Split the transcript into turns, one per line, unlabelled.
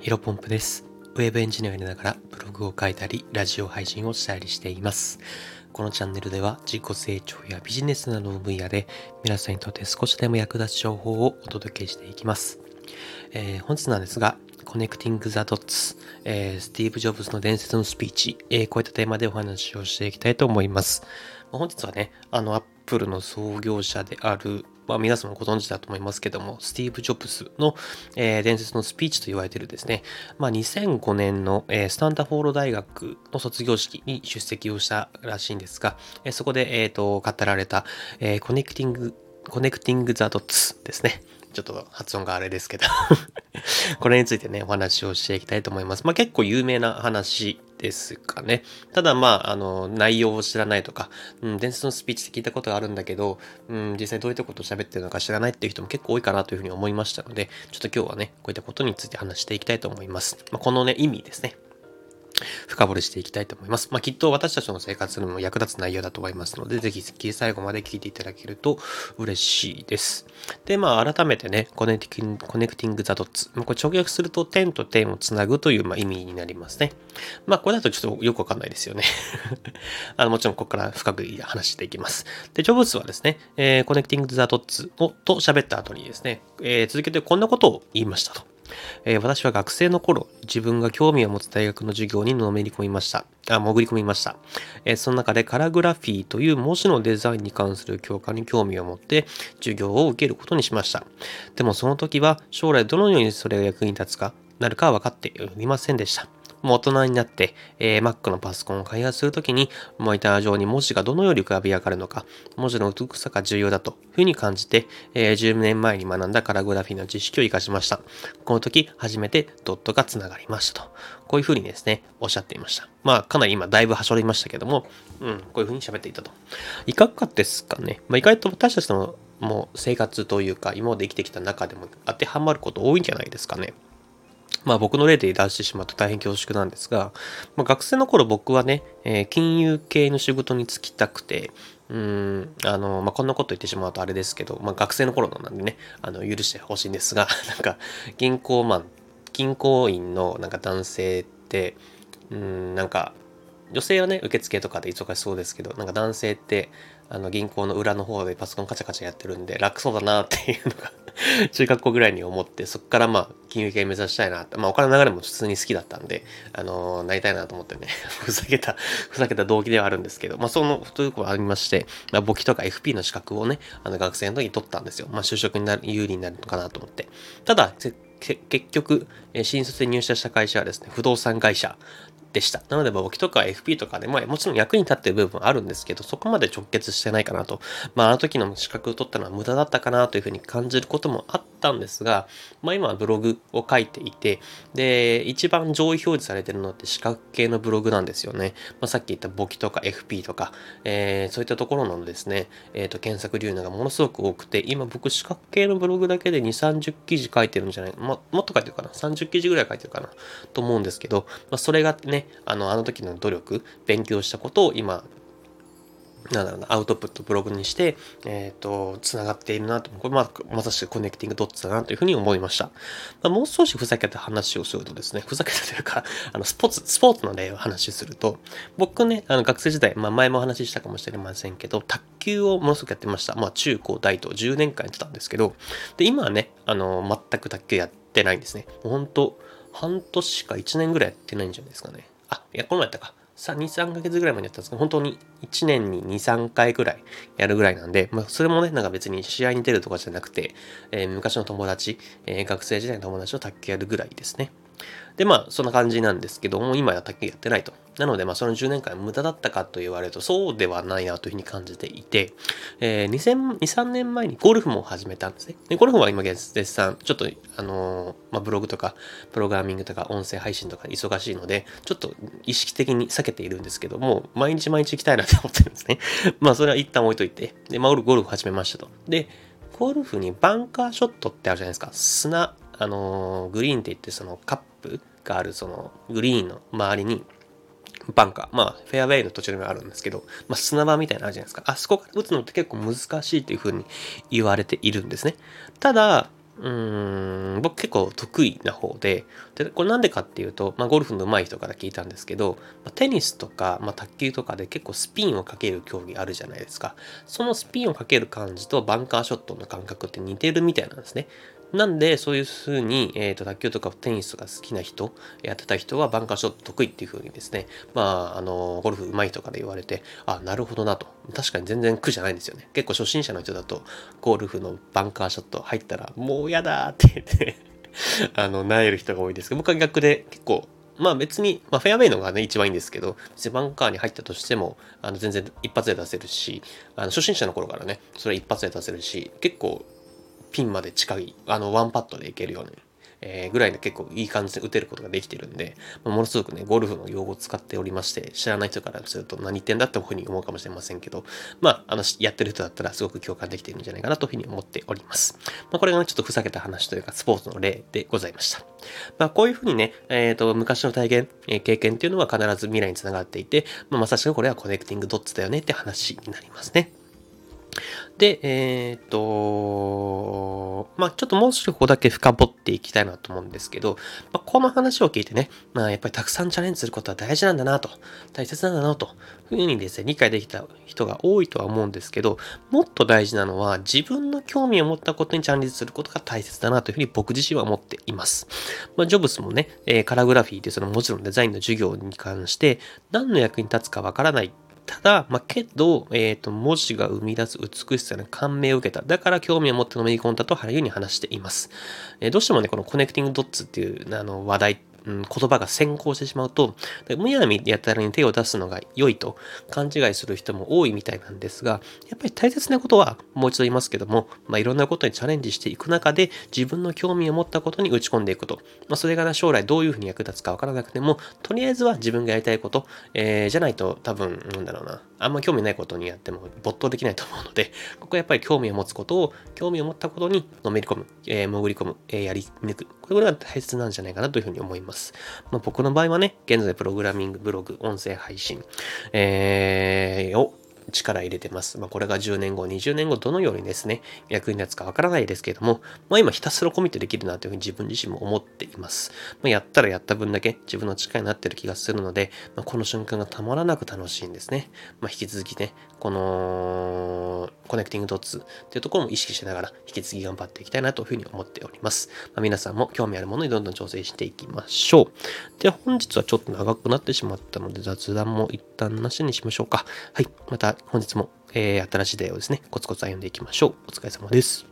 ヒロポンプです。ウェブエンジニアをやりながらブログを書いたり、ラジオ配信をしたりしています。このチャンネルでは自己成長やビジネスなどの分野で皆さんにとって少しでも役立つ情報をお届けしていきます。えー本日なんですが、Connecting the Dots、えスティーブ・ジョブズの伝説のスピーチ、えーこういったテーマでお話をしていきたいと思います。本日はね、あの、アップルの創業者である、まあ、皆様ご存知だと思いますけども、スティーブ・ジョブズの、えー伝説のスピーチと言われているですね、まあ、2005年の、えースタンダフォード大学の卒業式に出席をしたらしいんですが、えーそこで、えーと語られた、えー Connecting、Connecting the Dots ですね。ちょっと発音があれですけど これについてね、お話をしていきたいと思います。まあ結構有名な話ですかね。ただまあ、あの、内容を知らないとか、うん、伝説のスピーチって聞いたことがあるんだけど、うん、実際どういったことを喋ってるのか知らないっていう人も結構多いかなというふうに思いましたので、ちょっと今日はね、こういったことについて話していきたいと思います。まあ、このね、意味ですね。深掘りしていきたいと思います。まあ、きっと私たちの生活にも役立つ内容だと思いますので、ぜひ最後まで聞いていただけると嬉しいです。で、まあ、改めてね、 connecting、connecting the dots。まあこれ直訳すると点と点をつなぐという、まあ、意味になりますね。まあ、これだとちょっとよくわかんないですよね。あのもちろん、ここから深く話していきます。で、ジョブズはですね、えー、 connecting the dots をと喋った後にですね、えー続けてこんなことを言いましたと。えー私は学生の頃、自分が興味を持つ大学の授業にのめり込みました。あ、潜り込みました。えーその中でカリグラフィーという文字のデザインに関する教科に興味を持って授業を受けることにしました。でもその時は将来どのようにそれが役に立つかなるかは分かっておりませんでした。もう大人になって、えー Mac のパソコンを開発するときに、モニター上に文字がどのように浮かび上がるのか、文字の美しさが重要だというふうに感じて、えー10年前に学んだカラグラフィーの知識を活かしました。この時、初めてドットが繋がりましたと。こういうふうにですね、おっしゃっていました。まあ、かなり今、だいぶはしょりましたけども、うん、こういうふうに喋っていたと。いかがですかね。まあ、意外と私たちのもう生活というか、今まで生きてきた中でも当てはまること多いんじゃないですかね。まあ僕の例で出してしまうと大変恐縮なんですが、まあ、学生の頃僕はね、えー金融系の仕事に就きたくて、うん、あの、まあ、こんなこと言ってしまうとあれですけど、まあ、学生の頃のなんでね、あの、許してほしいんですが、なんか、銀行マン、銀行員のなんか男性って、うーん、なんか、女性はね、受付とかで忙しそうですけど、なんか男性って、あの銀行の裏の方でパソコンカチャカチャやってるんで楽そうだなっていうのが 中学校ぐらいに思って、そこからまあ金融系目指したいなって、まあお金の流れも普通に好きだったんで、あのーなりたいなと思ってね、ふざけた、ふざけた動機ではあるんですけど、まあその、ということありまして、まあ簿記とか FP の資格をね、あの学生の時に取ったんですよ。まあ就職になる、有利になるのかなと思って。ただ、結局、新卒で入社した会社はですね、不動産会社でした。なので、簿記とか FP とかで、まあ、もちろん役に立ってる部分はあるんですけど、そこまで直結してないかなと。まあ、あの時の資格を取ったのは無駄だったかなというふうに感じることもあったんですが、まあ、今はブログを書いていて、で、一番上位表示されてるのって資格系のブログなんですよね。まあ、さっき言った簿記とか FP とか、えーそういったところのですね、えっ、と、検索流入がものすごく多くて、今僕資格系のブログだけで2、30記事書いてるんじゃないももっと書いてるかな ?30 記事ぐらい書いてるかな？と思うんですけど、まあ、それがね、あの、あの時の努力、勉強したことを今、なんだろうな、アウトプットブログにして、えっ、と、つながっているなと、これま、まさしくコネクティングドッツだなというふうに思いました。まあ、もう少しふざけた話をするとですね、ふざけたというか、あの、スポーツ、スポーツの例を話しすると、僕ね、あの、学生時代、まあ、前もお話ししたかもしれませんけど、卓球をものすごくやってました。まあ、中高大と10年間やってたんですけど、で、今はね、あの、全く卓球やってないんですね。もう本当半年か1年ぐらいやってないんじゃないですかね。あ、いや、この前やったか。2、3ヶ月ぐらいまでやったんですけど、本当に1年に2、3回ぐらいやるぐらいなんで、まあ、それもね、なんか別に試合に出るとかじゃなくて、えー昔の友達、えー学生時代の友達と卓球やるぐらいですね。で、まあ、そんな感じなんですけども、今は卓球やってないと。なので、まあ、その10年間無駄だったかと言われると、そうではないなというふうに感じていて、えー、2000 2、3年前にゴルフも始めたんですね。で、ゴルフは今絶賛、ちょっと、あのーまあ、ブログとか、プログラミングとか、音声配信とか忙しいので、ちょっと意識的に避けているんですけども、毎日毎日行きたいなと思ってるんですね。まあ、それは一旦置いといて、で、まあ、ゴルフ始めましたと。で、ゴルフにバンカーショットってあるじゃないですか。砂、あのーグリーンって言って、そのカップがある、そのグリーンの周りに、バンカー。まあ、フェアウェイの途中にもあるんですけど、まあ、砂場みたいなのあるじゃないですか。あそこから打つのって結構難しいというふうに言われているんですね。ただ、うーん、僕結構得意な方で、で、これなんでかっていうと、まあ、ゴルフの上手い人から聞いたんですけど、ま、テニスとか、まあ、卓球とかで結構スピンをかける競技あるじゃないですか。そのスピンをかける感じとバンカーショットの感覚って似てるみたいなんですね。なんで、そういう風に、えっ、ー、と、卓球とかテニスが好きな人、やってた人はバンカーショット得意っていう風にですね、まあ、あの、ゴルフ上手い人から言われて、あ、なるほどなと。確かに全然苦じゃないんですよね。結構初心者の人だと、ゴルフのバンカーショット入ったら、もう嫌だーって言って あの、なえる人が多いですけど、僕は逆で結構、まあ別に、まあフェアウェイのがね、一番いいんですけど、バンカーに入ったとしても、あの全然一発で出せるし、あの初心者の頃からね、それ一発で出せるし、結構ピンまで近い、あの、ワンパットでいけるように、えー、ぐらいで結構いい感じで打てることができてるんで、まあ、ものすごくね、ゴルフの用語を使っておりまして、知らない人からすると何言ってんだってふうに思うかもしれませんけど、まあ、あの、やってる人だったらすごく共感できているんじゃないかなというふうに思っております。まあ、これがね、ちょっとふざけた話というか、スポーツの例でございました。まあ、こういうふうにね、えっ、ー、と、昔の体験、えー、経験っていうのは必ず未来につながっていて、まあ、まさしくこれはコネクティングドッツだよねって話になりますね。で、えっ、ー、と、まあちょっともう少しここだけ深掘っていきたいなと思うんですけど、まあ、この話を聞いてね、まあやっぱりたくさんチャレンジすることは大事なんだなと、大切なんだなと、いうふうにですね、理解できた人が多いとは思うんですけど、もっと大事なのは自分の興味を持ったことにチャレンジすることが大切だなというふうに僕自身は思っています。まあジョブスもね、えー、カラグラフィーってそのもちろんデザインの授業に関して何の役に立つかわからないただ、まあ、けど、えっ、ー、と、文字が生み出す美しさに感銘を受けた。だから興味を持ってのめり込んだと、原由に話しています。えー、どうしてもね、このコネクティングドッツっていうあの話題ってうん、言葉が先行してしまうと、むやみやたらに手を出すのが良いと勘違いする人も多いみたいなんですが、やっぱり大切なことは、もう一度言いますけども、まあ、いろんなことにチャレンジしていく中で、自分の興味を持ったことに打ち込んでいくと。まあ、それが将来どういうふうに役立つかわからなくても、とりあえずは自分がやりたいこと、えー、じゃないと多分、なんだろうな、あんま興味ないことにやっても没頭できないと思うので、ここはやっぱり興味を持つことを、興味を持ったことにのめり込む、えー、潜り込む、えー、やり抜く。これが大切なんじゃないかなというふうに思います。まあ、僕の場合はね、現在プログラミング、ブログ、音声配信、えー、を力入れてます。まあ、これが10年後、20年後、どのようにですね、役に立つかわからないですけれども、まあ、今ひたすらコミットできるなというふうに自分自身も思っています。まあ、やったらやった分だけ自分の力になってる気がするので、まあ、この瞬間がたまらなく楽しいんですね。まあ、引き続きね、このコネクティングドッツっていうところも意識しながら引き継ぎ頑張っていきたいなというふうに思っております。まあ、皆さんも興味あるものにどんどん調整していきましょう。で、本日はちょっと長くなってしまったので雑談も一旦なしにしましょうか。はい。また本日も、えー、新しい出会いをですね、コツコツ歩んでいきましょう。お疲れ様です。